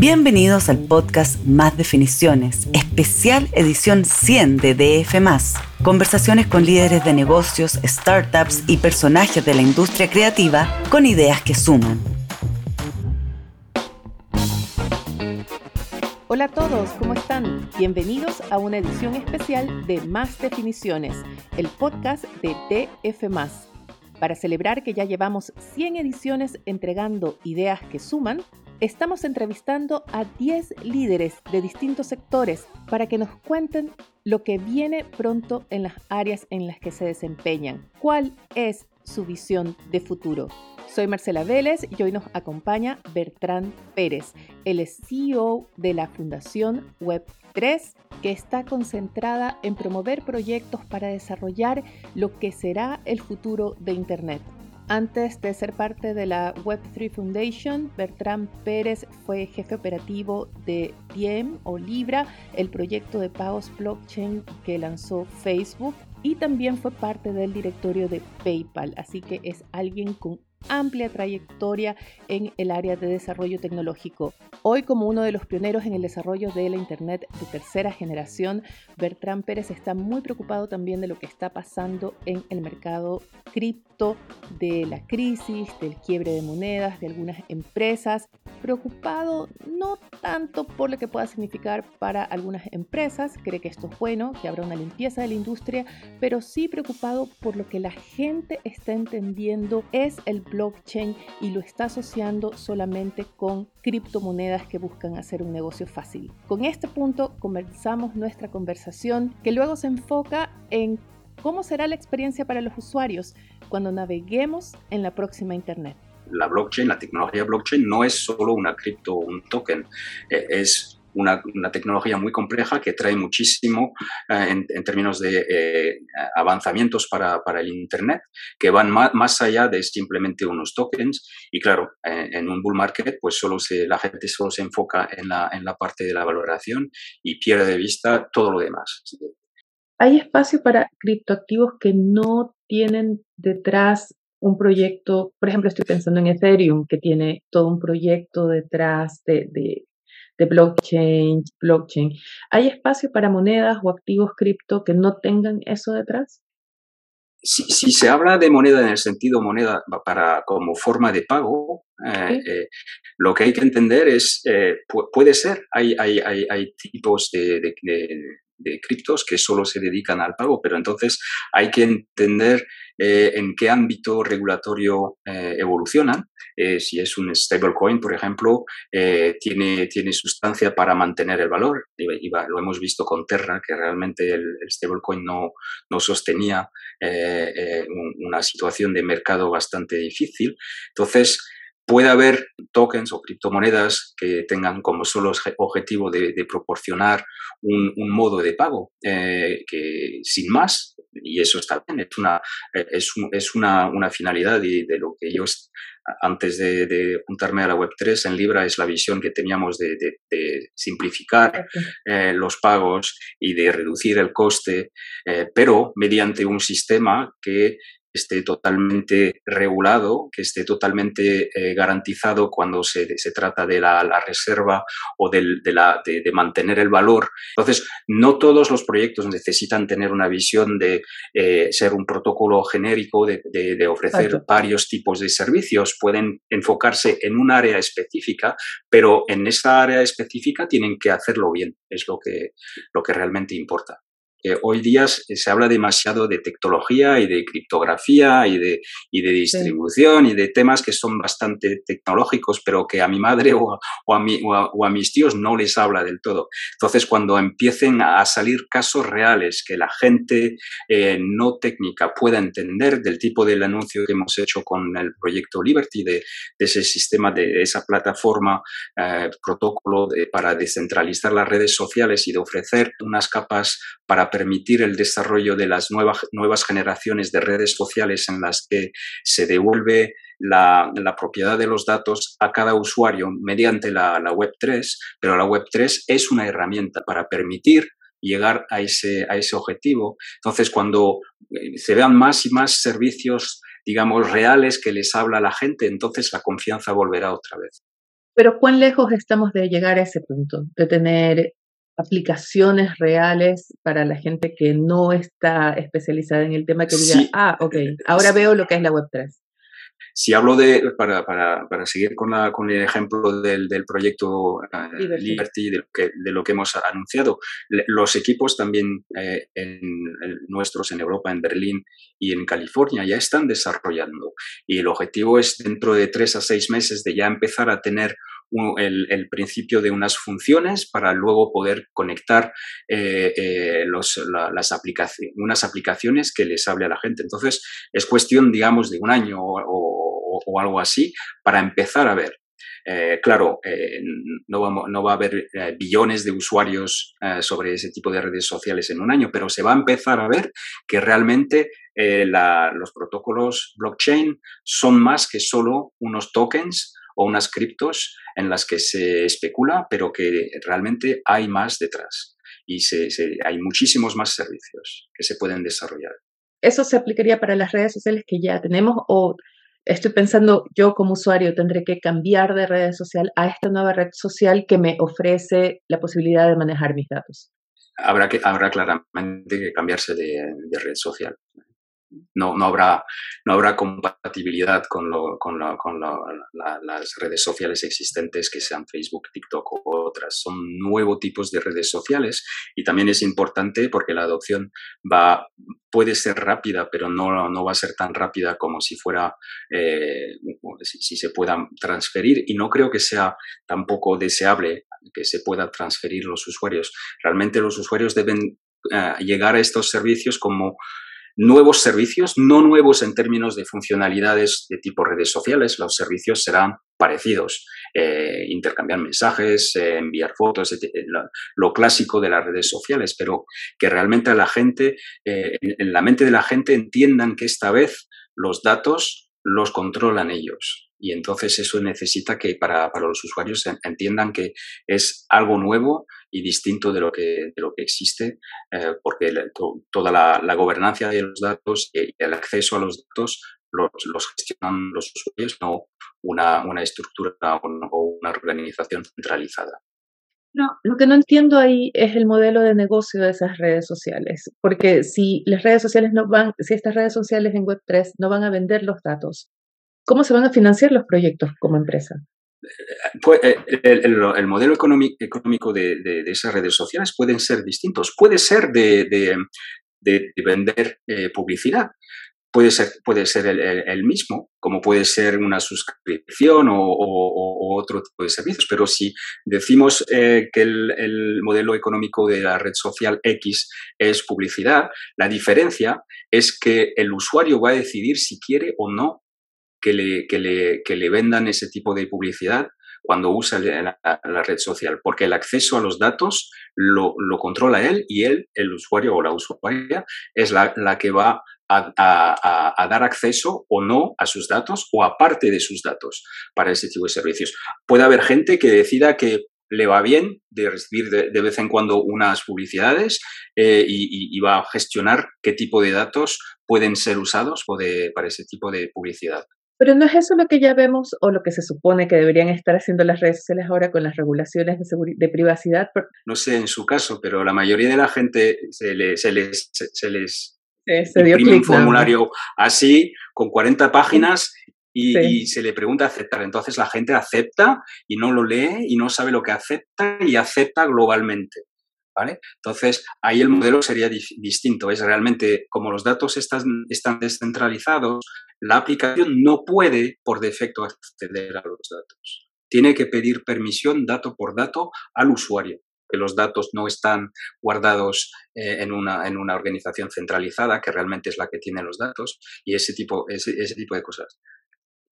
Bienvenidos al podcast Más Definiciones, especial edición 100 de DF. Conversaciones con líderes de negocios, startups y personajes de la industria creativa con ideas que suman. Hola a todos, ¿cómo están? Bienvenidos a una edición especial de Más Definiciones, el podcast de DF. Para celebrar que ya llevamos 100 ediciones entregando ideas que suman, Estamos entrevistando a 10 líderes de distintos sectores para que nos cuenten lo que viene pronto en las áreas en las que se desempeñan. ¿Cuál es su visión de futuro? Soy Marcela Vélez y hoy nos acompaña Bertrand Pérez, el CEO de la Fundación Web3, que está concentrada en promover proyectos para desarrollar lo que será el futuro de Internet. Antes de ser parte de la Web3 Foundation, Bertrand Pérez fue jefe operativo de Diem o Libra, el proyecto de pagos blockchain que lanzó Facebook, y también fue parte del directorio de PayPal, así que es alguien con amplia trayectoria en el área de desarrollo tecnológico. Hoy, como uno de los pioneros en el desarrollo de la Internet de tercera generación, Bertrand Pérez está muy preocupado también de lo que está pasando en el mercado cripto, de la crisis, del quiebre de monedas, de algunas empresas. Preocupado no tanto por lo que pueda significar para algunas empresas, cree que esto es bueno, que habrá una limpieza de la industria, pero sí preocupado por lo que la gente está entendiendo es el blockchain y lo está asociando solamente con criptomonedas que buscan hacer un negocio fácil. Con este punto comenzamos nuestra conversación que luego se enfoca en cómo será la experiencia para los usuarios cuando naveguemos en la próxima Internet la blockchain, la tecnología blockchain no es solo una cripto, un token, eh, es una, tecnología muy compleja que trae muchísimo eh, en, términos de eh, avanzamientos para, el Internet, que van más, allá de simplemente unos tokens. Y claro, eh, en un bull market, pues solo se, la gente solo se enfoca en la, en la parte de la valoración y pierde de vista todo lo demás. ¿Hay espacio para criptoactivos que no tienen detrás un proyecto, por ejemplo, estoy pensando en Ethereum, que tiene todo un proyecto detrás de, de blockchain, blockchain. ¿Hay espacio para monedas o activos cripto que no tengan eso detrás? Si, se habla de moneda en el sentido moneda para como forma de pago, eh, eh, lo que hay que entender es, eh, puede ser, hay, hay, hay, tipos de, de criptos que solo se dedican al pago, pero entonces hay que entender eh, en qué ámbito regulatorio eh, evolucionan. Eh, si es un stablecoin, por ejemplo, tiene, tiene sustancia para mantener el valor. Y, lo hemos visto con Terra, que realmente el, stablecoin no, no sostenía una situación de mercado bastante difícil. Entonces, Puede haber tokens o criptomonedas que tengan como solo objetivo de, proporcionar un, modo de pago eh, que sin más, y eso está bien, es una, es, es una, una, finalidad de, de, lo que yo antes de, de, juntarme a la Web3 en Libra es la visión que teníamos de, de simplificar eh, los pagos y de reducir el coste, eh, pero mediante un sistema que esté totalmente regulado, que esté totalmente eh, garantizado cuando se, trata de la, reserva o de, la, de, mantener el valor. Entonces, no todos los proyectos necesitan tener una visión de eh, ser un protocolo genérico, de, ofrecer varios tipos de servicios. Pueden enfocarse en un área específica, pero en esa área específica tienen que hacerlo bien, es lo que, lo que realmente importa hoy día se habla demasiado de tecnología y de criptografía y de, y de distribución y de temas que son bastante tecnológicos, pero que a mi madre o a, o a, mi, o a, mis tíos no les habla del todo. Entonces, cuando empiecen a salir casos reales que la gente eh, no técnica pueda entender del tipo del anuncio que hemos hecho con el proyecto Liberty, de, ese sistema, de esa plataforma, eh, protocolo para descentralizar las redes sociales y de ofrecer unas capas para permitir el desarrollo de las nuevas, nuevas generaciones de redes sociales en las que se devuelve la, propiedad de los datos a cada usuario mediante la, Web3, pero la Web3 es una herramienta para permitir llegar a ese, a ese objetivo. Entonces, cuando eh, se vean más y más servicios, digamos, reales que les habla la gente, entonces la confianza volverá otra vez. Pero ¿cuán lejos estamos de llegar a ese punto? De tener aplicaciones reales para la gente que no está especializada en el tema que diga, ah, ok, ahora veo lo que es la Web3. Si hablo de, para, para, para seguir con, la, con el ejemplo del, del proyecto uh, Liberty, de, lo que, de lo que hemos anunciado, los equipos también eh, en, en, nuestros en Europa, en Berlín y en California ya están desarrollando. Y el objetivo es dentro de tres a seis meses de ya empezar a tener el, principio de unas funciones para luego poder conectar eh, eh, las aplicaciones, unas aplicaciones que les hable a la gente. Entonces, es cuestión, digamos, de un año o, algo así para empezar a ver. Eh, claro, no, vamos, no, va a haber billones de usuarios sobre ese tipo de redes sociales en un año, pero se va a empezar a ver que realmente los protocolos blockchain son más que solo unos tokens o unas criptos en las que se especula, pero que realmente hay más detrás y se, se, hay muchísimos más servicios que se pueden desarrollar. ¿Eso se aplicaría para las redes sociales que ya tenemos o estoy pensando yo como usuario tendré que cambiar de red social a esta nueva red social que me ofrece la posibilidad de manejar mis datos? Habrá, que, habrá claramente que cambiarse de, de red social no, no, habrá, no habrá compatibilidad con, lo, con, lo, con las redes sociales existentes que sean Facebook, TikTok o otras. Son nuevos tipos de redes sociales y también es importante porque la adopción va, puede ser rápida, pero no, no va a ser tan rápida como si fuera, eh, si, se pueda transferir y no creo que sea tampoco deseable que se pueda transferir los usuarios. Realmente los usuarios deben uh, llegar a estos servicios como nuevos servicios, no nuevos en términos de funcionalidades de tipo redes sociales, los servicios serán parecidos, eh, intercambiar mensajes, eh, enviar fotos, etc., lo, lo, clásico de las redes sociales, pero que realmente la gente, eh, en, en la mente de la gente entiendan que esta vez los datos los controlan ellos, y entonces eso necesita que para, para, los usuarios entiendan que es algo nuevo y distinto de lo que, de lo que existe, eh, porque la, to, toda la, la, gobernanza de los datos y el acceso a los datos los, los gestionan los usuarios, no una, una estructura o una organización centralizada. No, lo que no entiendo ahí es el modelo de negocio de esas redes sociales, porque si las redes sociales no van, si estas redes sociales en Web3 no van a vender los datos, ¿Cómo se van a financiar los proyectos como empresa? Pues, el, el, el, modelo económico de, esas redes sociales pueden ser distintos. Puede ser de, de vender eh, publicidad, puede ser, puede ser el, mismo, como puede ser una suscripción o, otro tipo de servicios. Pero si decimos eh, que el, modelo económico de la red social X es publicidad, la diferencia es que el usuario va a decidir si quiere o no que le, que le, que le vendan ese tipo de publicidad cuando usa la, red social, porque el acceso a los datos lo, lo, controla él y él, el usuario o la usuaria, es la, la que va a, a, a, dar acceso o no a sus datos o aparte de sus datos para ese tipo de servicios. Puede haber gente que decida que le va bien de recibir de, vez en cuando unas publicidades eh, y, va a gestionar qué tipo de datos pueden ser usados para ese tipo de publicidad. Pero no es eso lo que ya vemos o lo que se supone que deberían estar haciendo las redes sociales ahora con las regulaciones de, de privacidad. No sé en su caso, pero la mayoría de la gente se, le, se les, se, se les sí, se imprime un formulario ¿no? así, con 40 páginas, y, sí. y, se le pregunta aceptar. Entonces la gente acepta y no lo lee y no sabe lo que acepta y acepta globalmente. ¿Vale? Entonces, ahí el modelo sería di distinto. Es realmente como los datos están, descentralizados, la aplicación no puede por defecto acceder a los datos. Tiene que pedir permisión dato por dato al usuario, que los datos no están guardados eh, en, una, organización centralizada, que realmente es la que tiene los datos, y ese tipo, ese, tipo de cosas.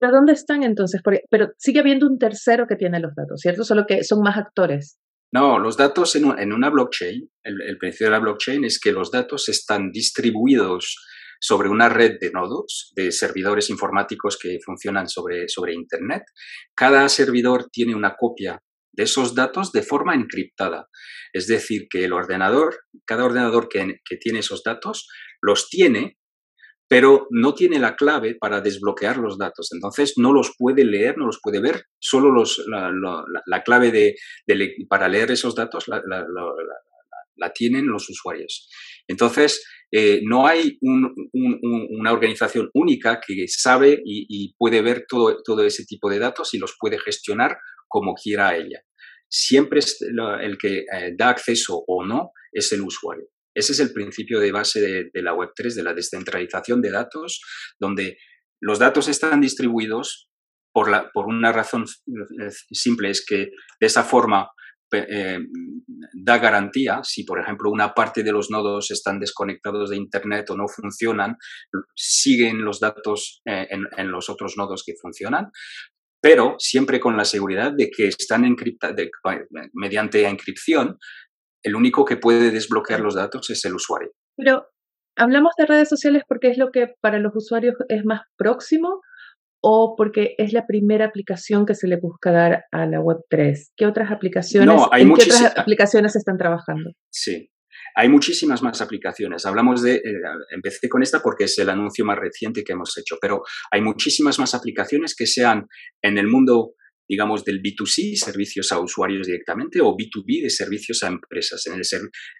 ¿Pero dónde están entonces? Pero sigue habiendo un tercero que tiene los datos, ¿cierto? Solo que son más actores. No, los datos en, una blockchain, el, el, principio de la blockchain es que los datos están distribuidos sobre una red de nodos, de servidores informáticos que funcionan sobre, sobre Internet. Cada servidor tiene una copia de esos datos de forma encriptada. Es decir, que el ordenador, cada ordenador que, que tiene esos datos, los tiene pero no tiene la clave para desbloquear los datos. Entonces no los puede leer, no los puede ver, solo los, la, clave de, para leer esos datos la, tienen los usuarios. Entonces, eh, no hay una organización única que sabe y, puede ver todo, todo, ese tipo de datos y los puede gestionar como quiera ella. Siempre el que eh, da acceso o no es el usuario. Ese es el principio de base de, la Web3, de la descentralización de datos, donde los datos están distribuidos por, la, por una razón eh, simple, es que de esa forma eh, da garantía, si por ejemplo una parte de los nodos están desconectados de Internet o no funcionan, siguen los datos eh, en, los otros nodos que funcionan, pero siempre con la seguridad de que están encriptados mediante encripción, el único que puede desbloquear los datos es el usuario. Pero hablamos de redes sociales porque es lo que para los usuarios es más próximo o porque es la primera aplicación que se le busca dar a la Web3? ¿Qué otras aplicaciones, ¿en qué otras aplicaciones están trabajando? Sí, hay muchísimas más aplicaciones. Hablamos de, eh, empecé con esta porque es el anuncio más reciente que hemos hecho, pero hay muchísimas más aplicaciones que sean en el mundo digamos, del B2C, servicios a usuarios directamente, o B2B, de servicios a empresas. En el,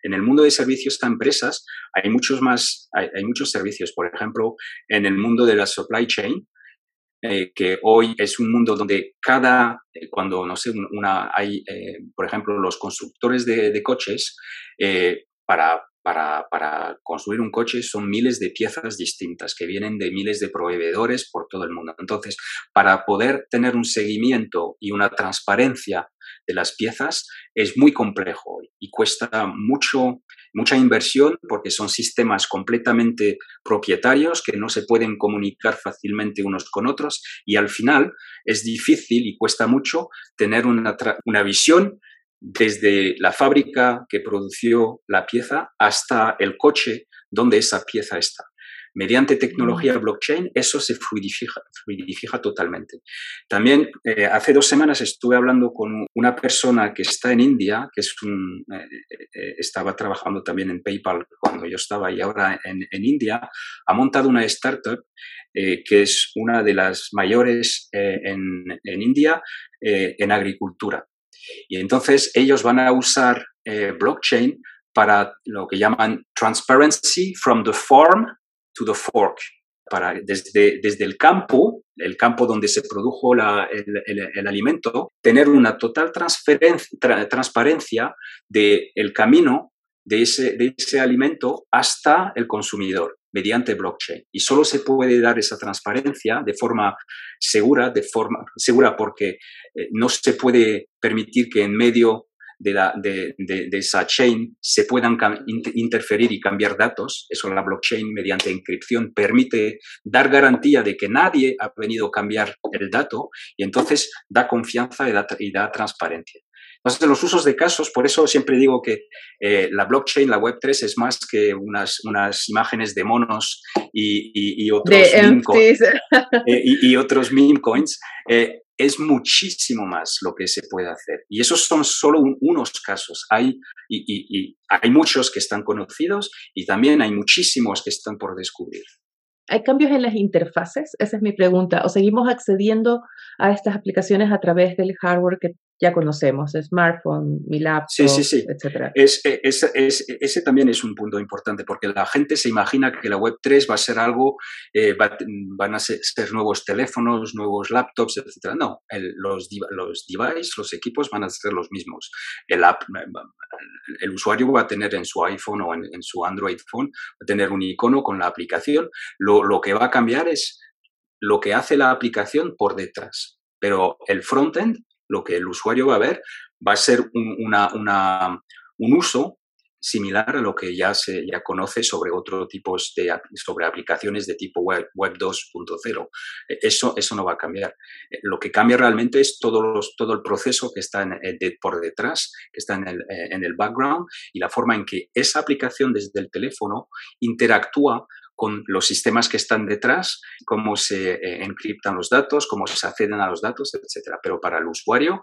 en el mundo de servicios a empresas hay muchos más, hay, muchos servicios. Por ejemplo, en el mundo de la supply chain, eh, que hoy es un mundo donde cada, eh, cuando, no sé, una, hay, eh, por ejemplo, los constructores de, de coches, para para, construir un coche son miles de piezas distintas que vienen de miles de proveedores por todo el mundo. Entonces, para poder tener un seguimiento y una transparencia de las piezas es muy complejo y cuesta mucho, mucha inversión porque son sistemas completamente propietarios que no se pueden comunicar fácilmente unos con otros y al final es difícil y cuesta mucho tener una, una visión desde la fábrica que produció la pieza hasta el coche donde esa pieza está. Mediante tecnología blockchain, eso se fluidifica, totalmente. También eh, hace dos semanas estuve hablando con una persona que está en India, que es un, eh, eh, estaba trabajando también en PayPal cuando yo estaba y ahora en, India, ha montado una startup que es una de las mayores en, en, India en agricultura. Y entonces ellos van a usar eh, blockchain para lo que llaman transparency from the farm to the fork. Para desde, desde el campo, el campo donde se produjo el, alimento, tener una total transparencia del camino de ese, de ese alimento hasta el consumidor mediante blockchain. Y solo se puede dar esa transparencia de forma segura, de forma segura porque eh, no se puede permitir que en medio de, la, de, esa chain se puedan interferir y cambiar datos. Eso la blockchain mediante inscripción permite dar garantía de que nadie ha venido a cambiar el dato y entonces da confianza y da transparencia. Entonces, los usos de casos, por eso siempre digo que eh, la blockchain, la Web3, es más que unas, unas imágenes de monos y, otros, meme coins, eh, y, otros meme coins. Eh, es muchísimo más lo que se puede hacer. Y esos son solo unos casos. Hay, y, hay muchos que están conocidos y también hay muchísimos que están por descubrir. ¿Hay cambios en las interfaces? Esa es mi pregunta. ¿O seguimos accediendo a estas aplicaciones a través del hardware que ya conocemos, smartphone, mi laptop, sí, sí, sí. etc. Es, es, ese también es un punto importante porque la gente se imagina que la Web3 va a ser algo, eh, van a ser, nuevos teléfonos, nuevos laptops, etc. No, los, los devices, los equipos van a ser los mismos. El, app, el usuario va a tener en su iPhone o en, su Android phone, va a tener un icono con la aplicación. Lo, lo que va a cambiar es lo que hace la aplicación por detrás. Pero el frontend lo que el usuario va a ver va a ser un, una, un uso similar a lo que ya se ya conoce sobre otros tipos de sobre aplicaciones de tipo web, web 2.0 e, eso eso no va a cambiar. Eh, lo que cambia realmente es todo los, todo el proceso que está eh, por detrás que está en el, eh, en el background y la forma en que esa aplicación desde el teléfono interactúa con los sistemas que están detrás, cómo se eh, encriptan los datos, cómo se acceden a los datos, etc. Pero para el usuario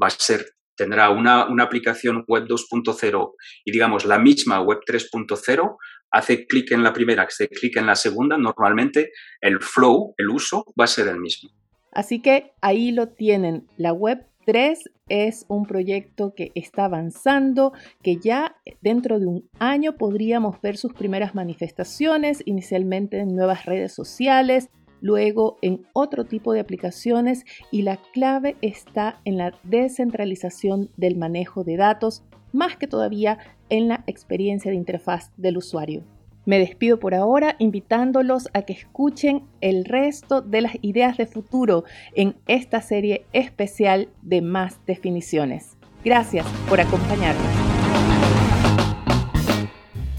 va a ser tendrá una, una aplicación web 2.0 y digamos la misma web 3.0, hace clic en la primera, hace clic en la segunda, normalmente el flow, el uso, va a ser el mismo. Así que ahí lo tienen. La web 3 es un proyecto que está avanzando, que ya dentro de un año podríamos ver sus primeras manifestaciones, inicialmente en nuevas redes sociales, luego en otro tipo de aplicaciones y la clave está en la descentralización del manejo de datos, más que todavía en la experiencia de interfaz del usuario. Me despido por ahora invitándolos a que escuchen el resto de las ideas de futuro en esta serie especial de Más Definiciones. Gracias por acompañarnos.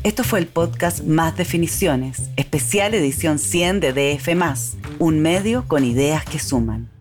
Esto fue el podcast Más Definiciones, especial edición 100 de DF, un medio con ideas que suman.